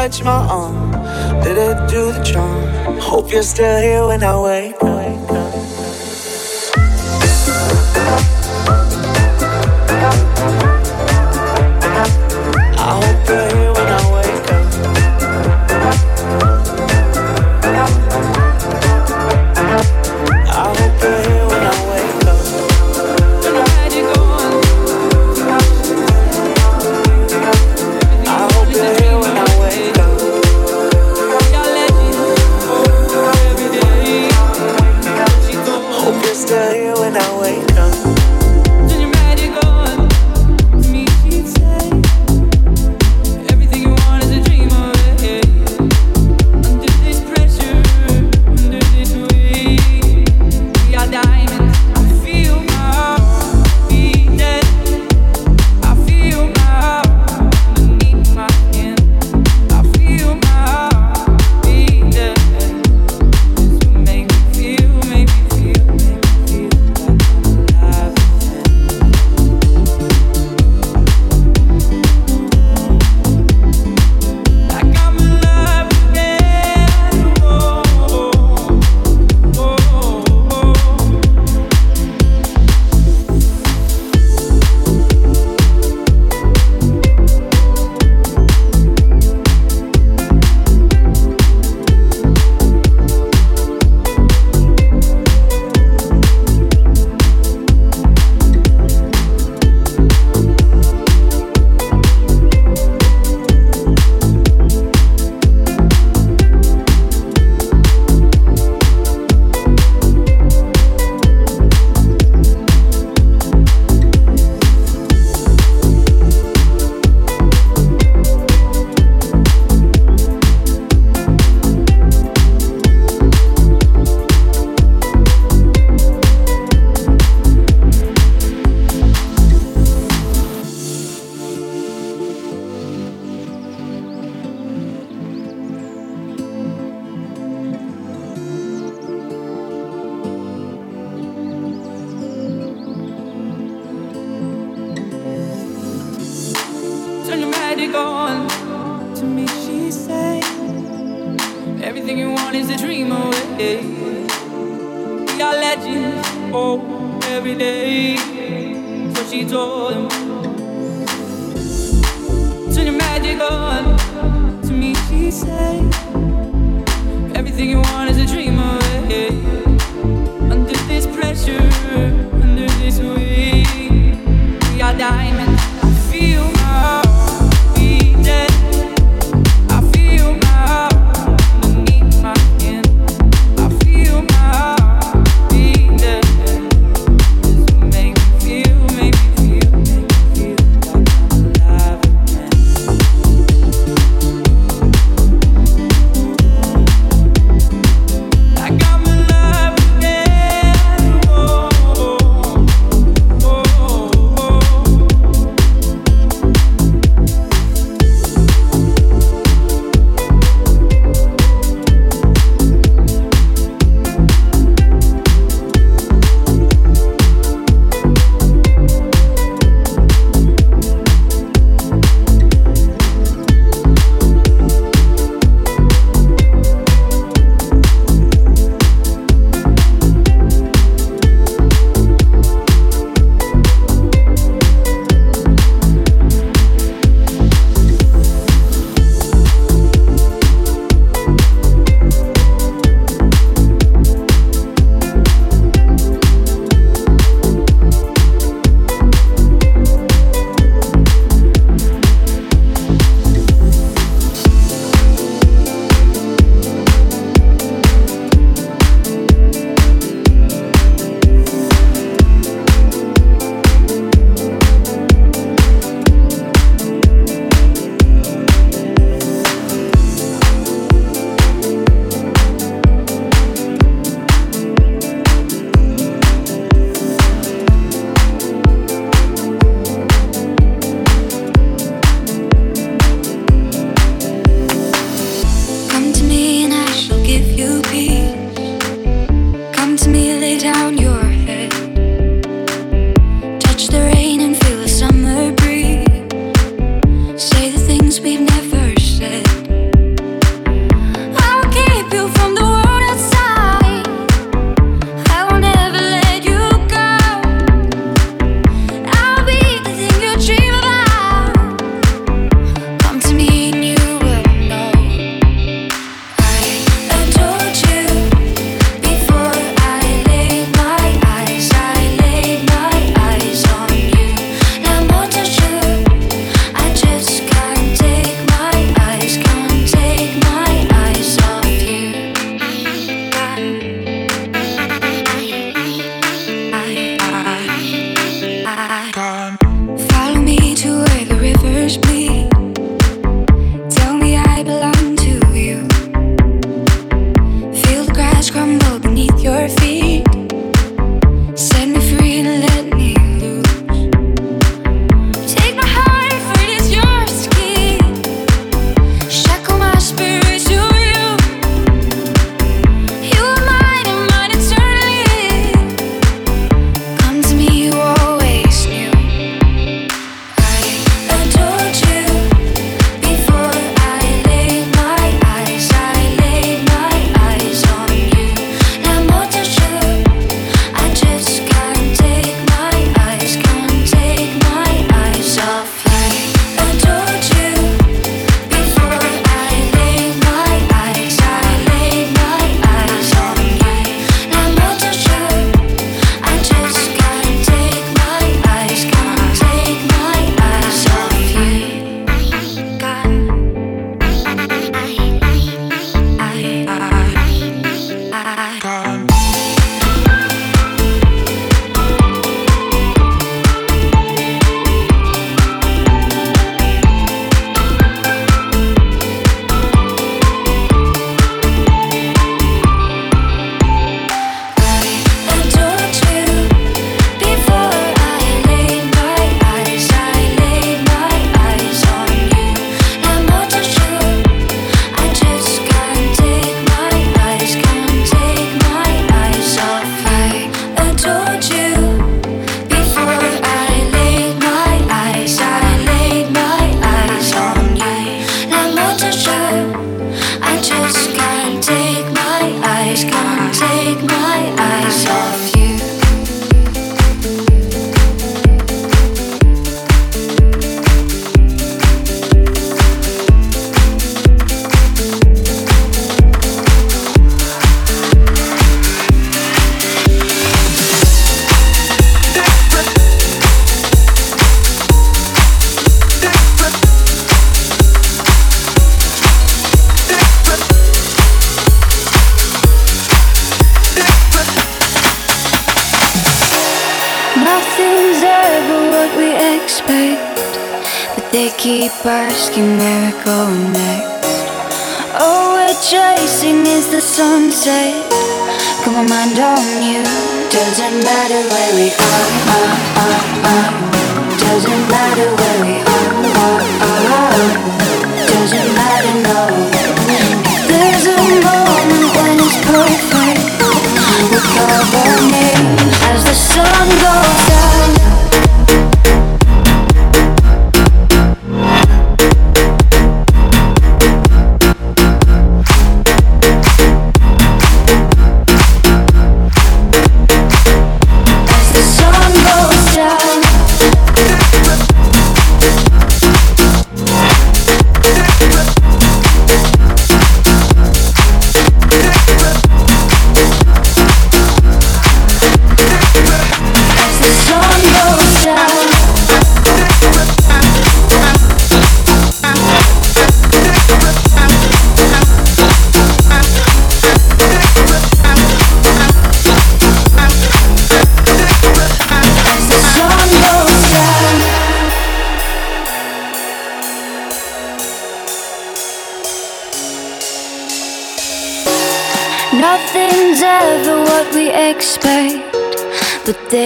touch my arm. Did it do the charm? Hope you're still here when I wake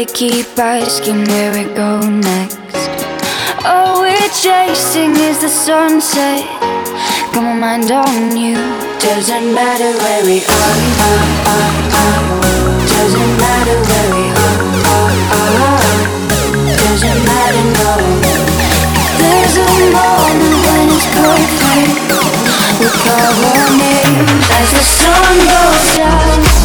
keep asking where we go next. All we're chasing is the sunset. Got my mind on you. Doesn't matter where we are. are, are, are. Doesn't matter where we are. are, are. Doesn't matter, no. There's a moment when it's perfect. We call our names as the sun goes down.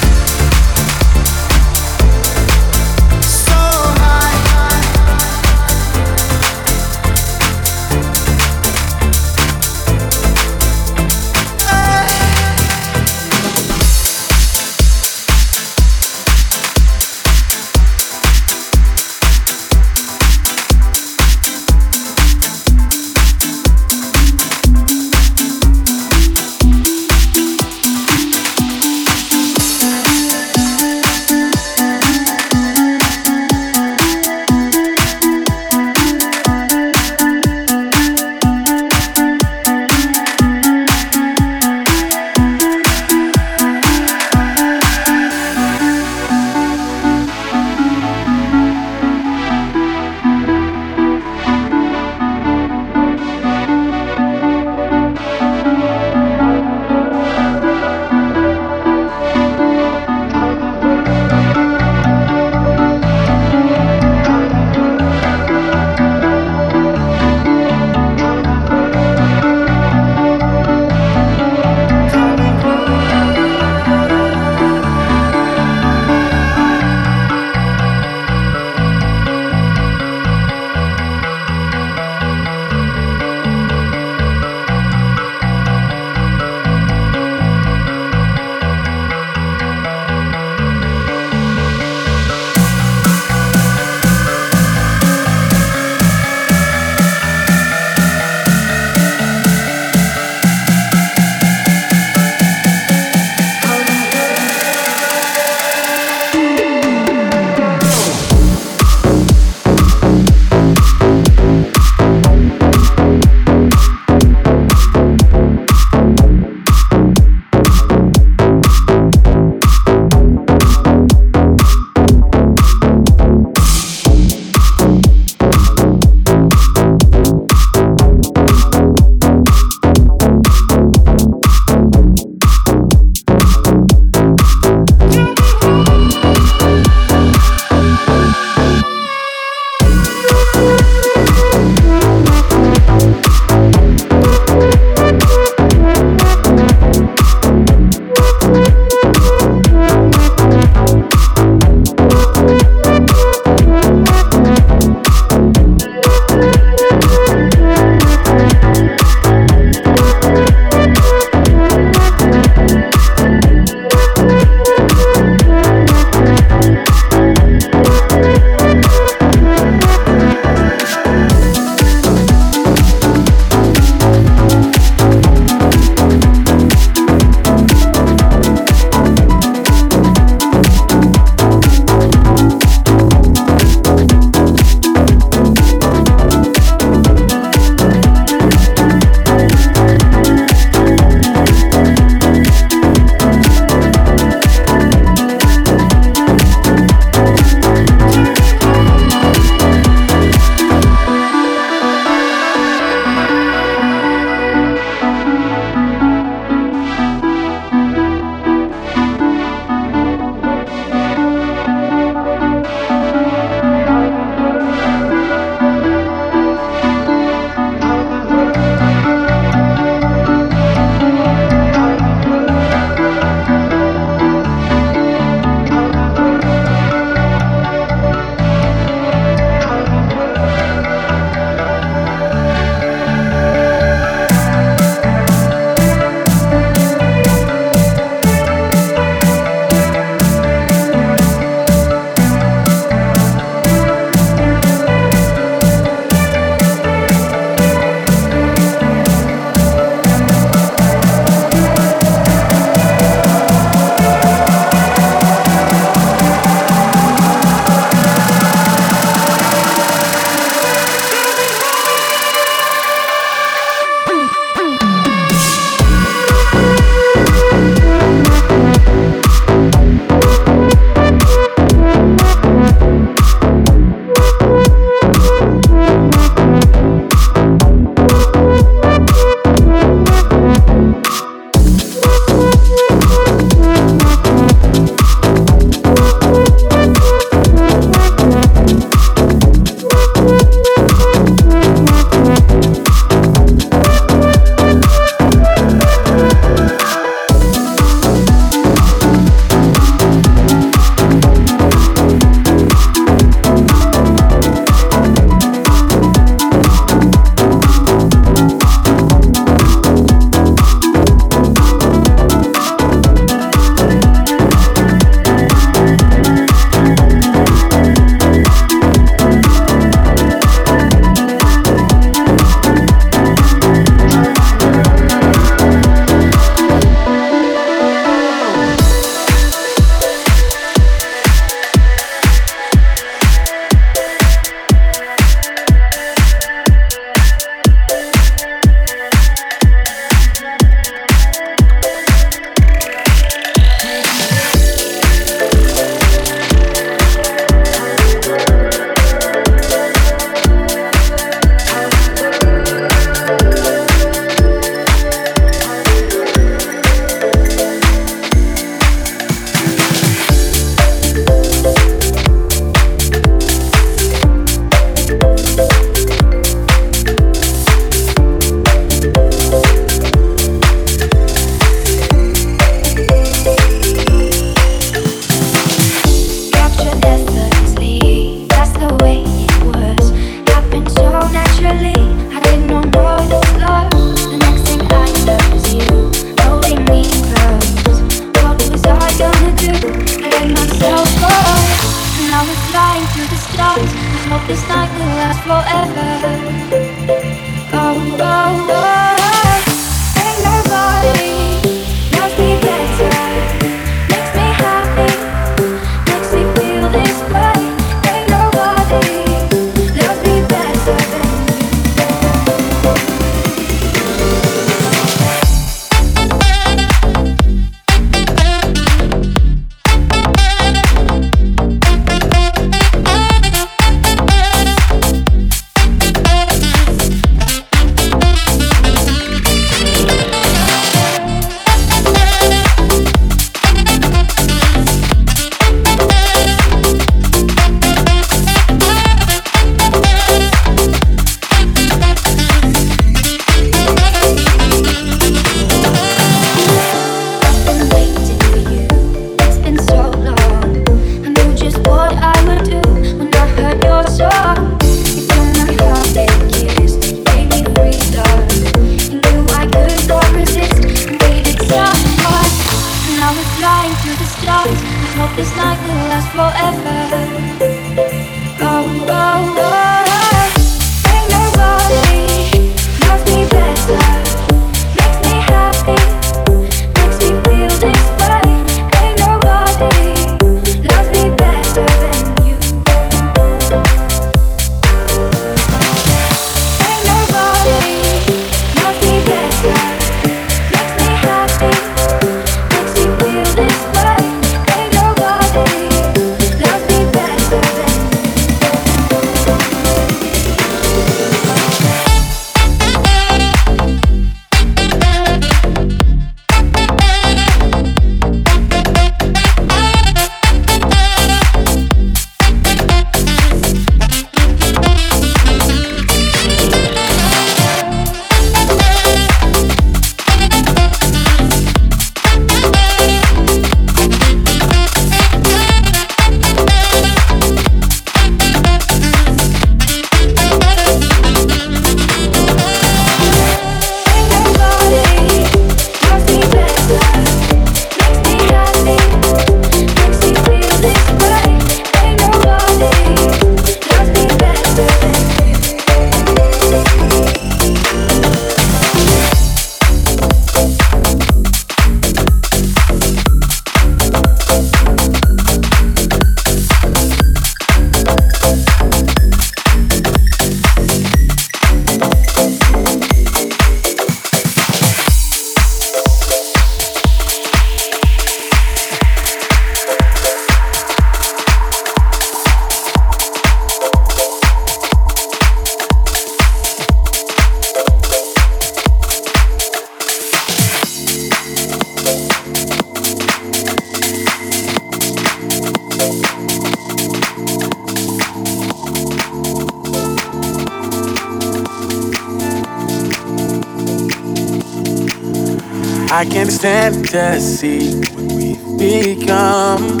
What we've become.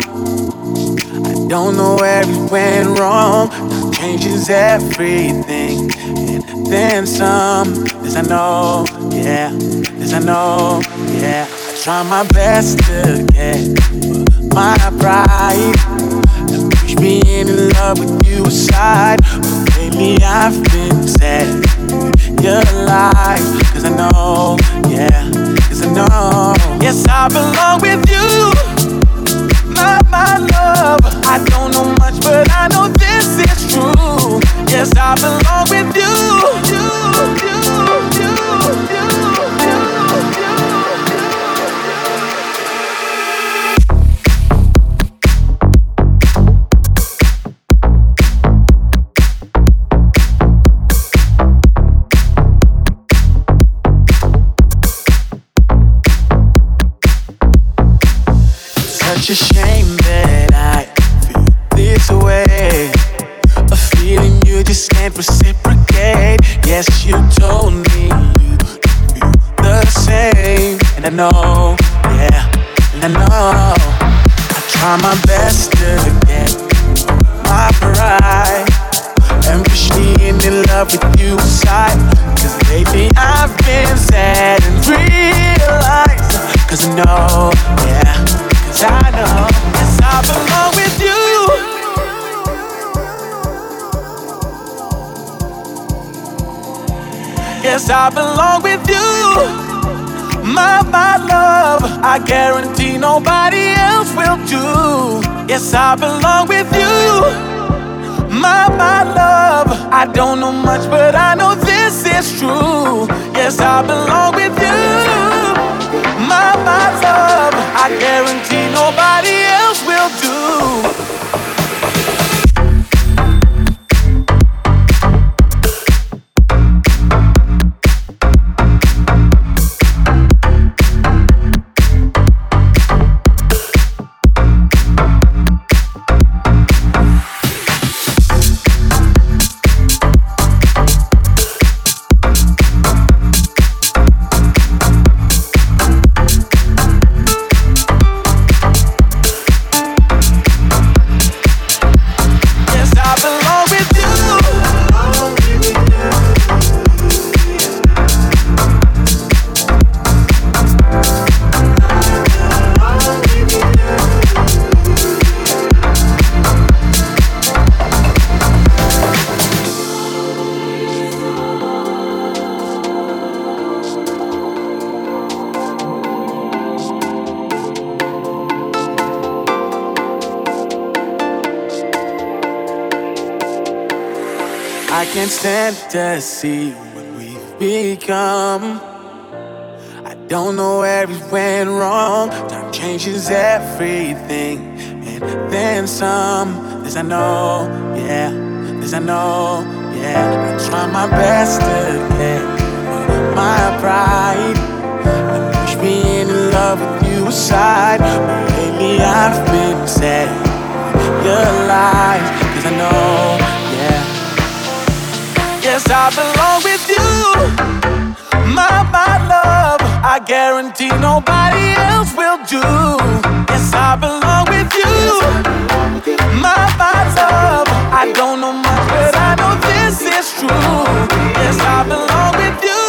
I don't know where we went wrong. Time changes everything, and then some. This I know, yeah. This I know, yeah. I try my best to get my pride and push being in love with you aside. But lately I've been sad. You're alive, cause I know, yeah. Know, yes, I belong with you. My, my love, I don't know much, but I know this see what we've become. I don't know where we went wrong. Time changes everything, and then some. This I know, yeah. This I know, yeah. I try my best to get my pride and push me in love with you aside. But lately I've been sad. Your lies, cause I know. Yes, I belong with you. My, my love, I guarantee nobody else will do. Yes, I belong with you. My, my love, I don't know much, but I know this is true. Yes, I belong with you.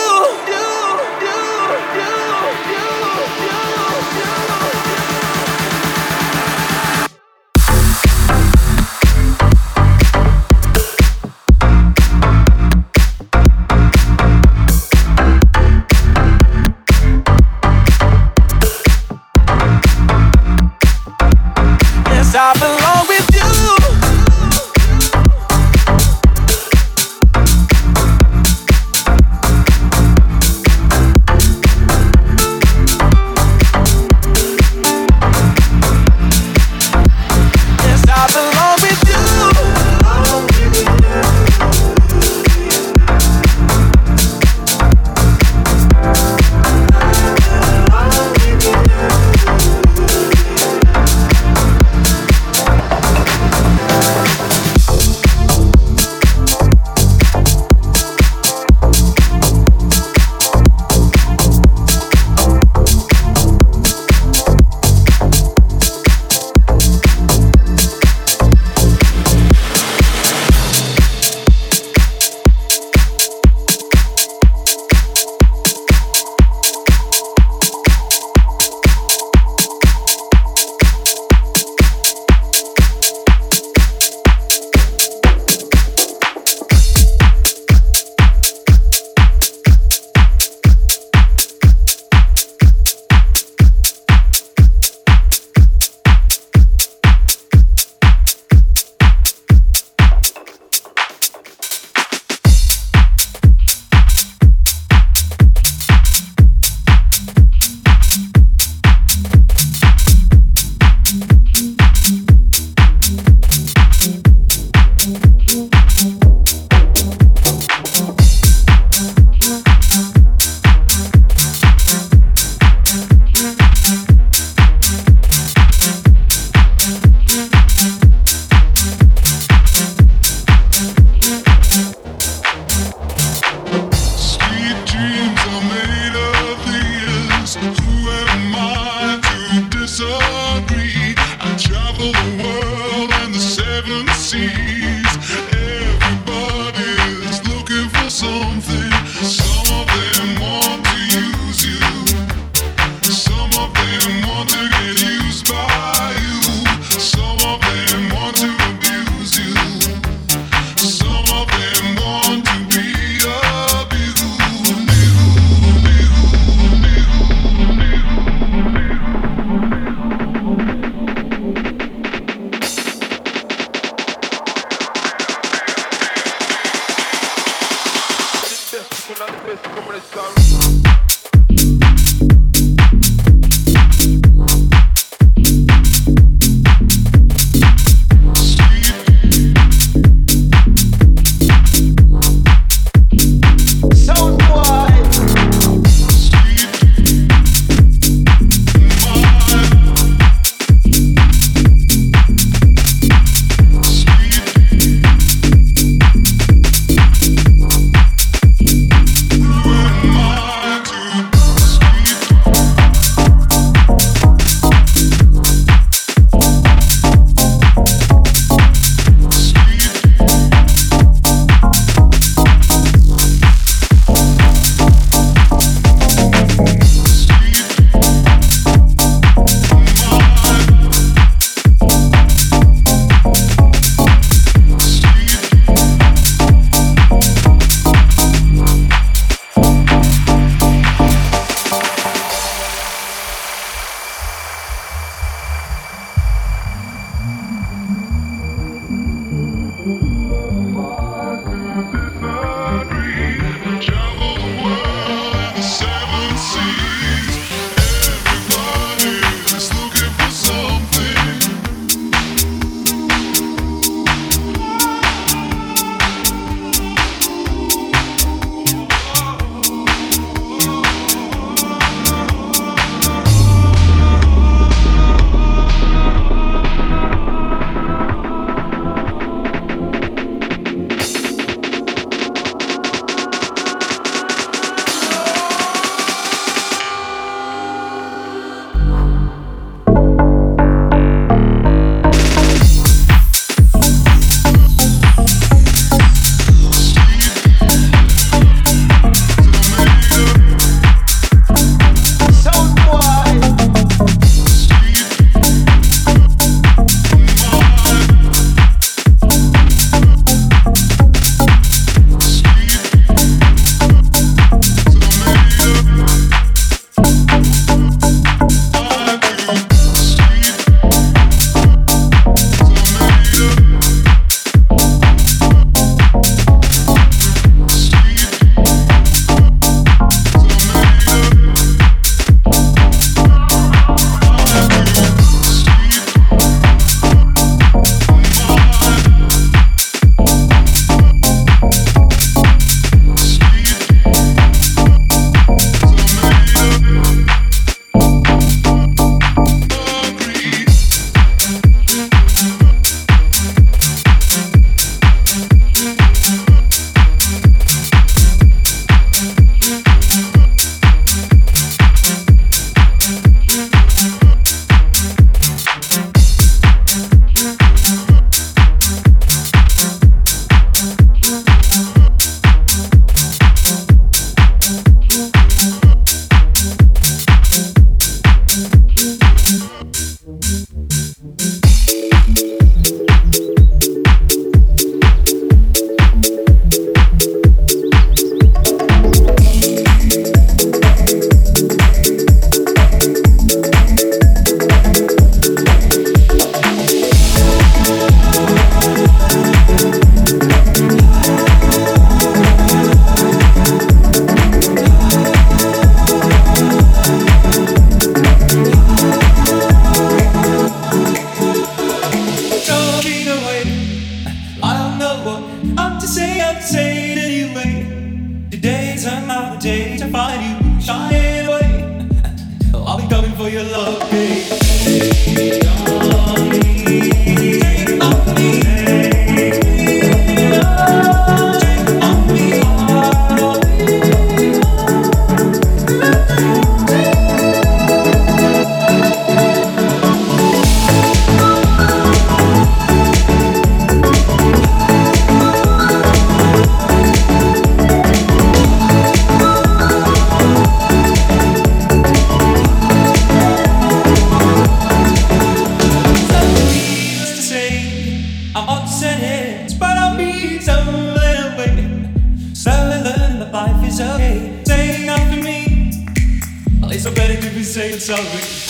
so.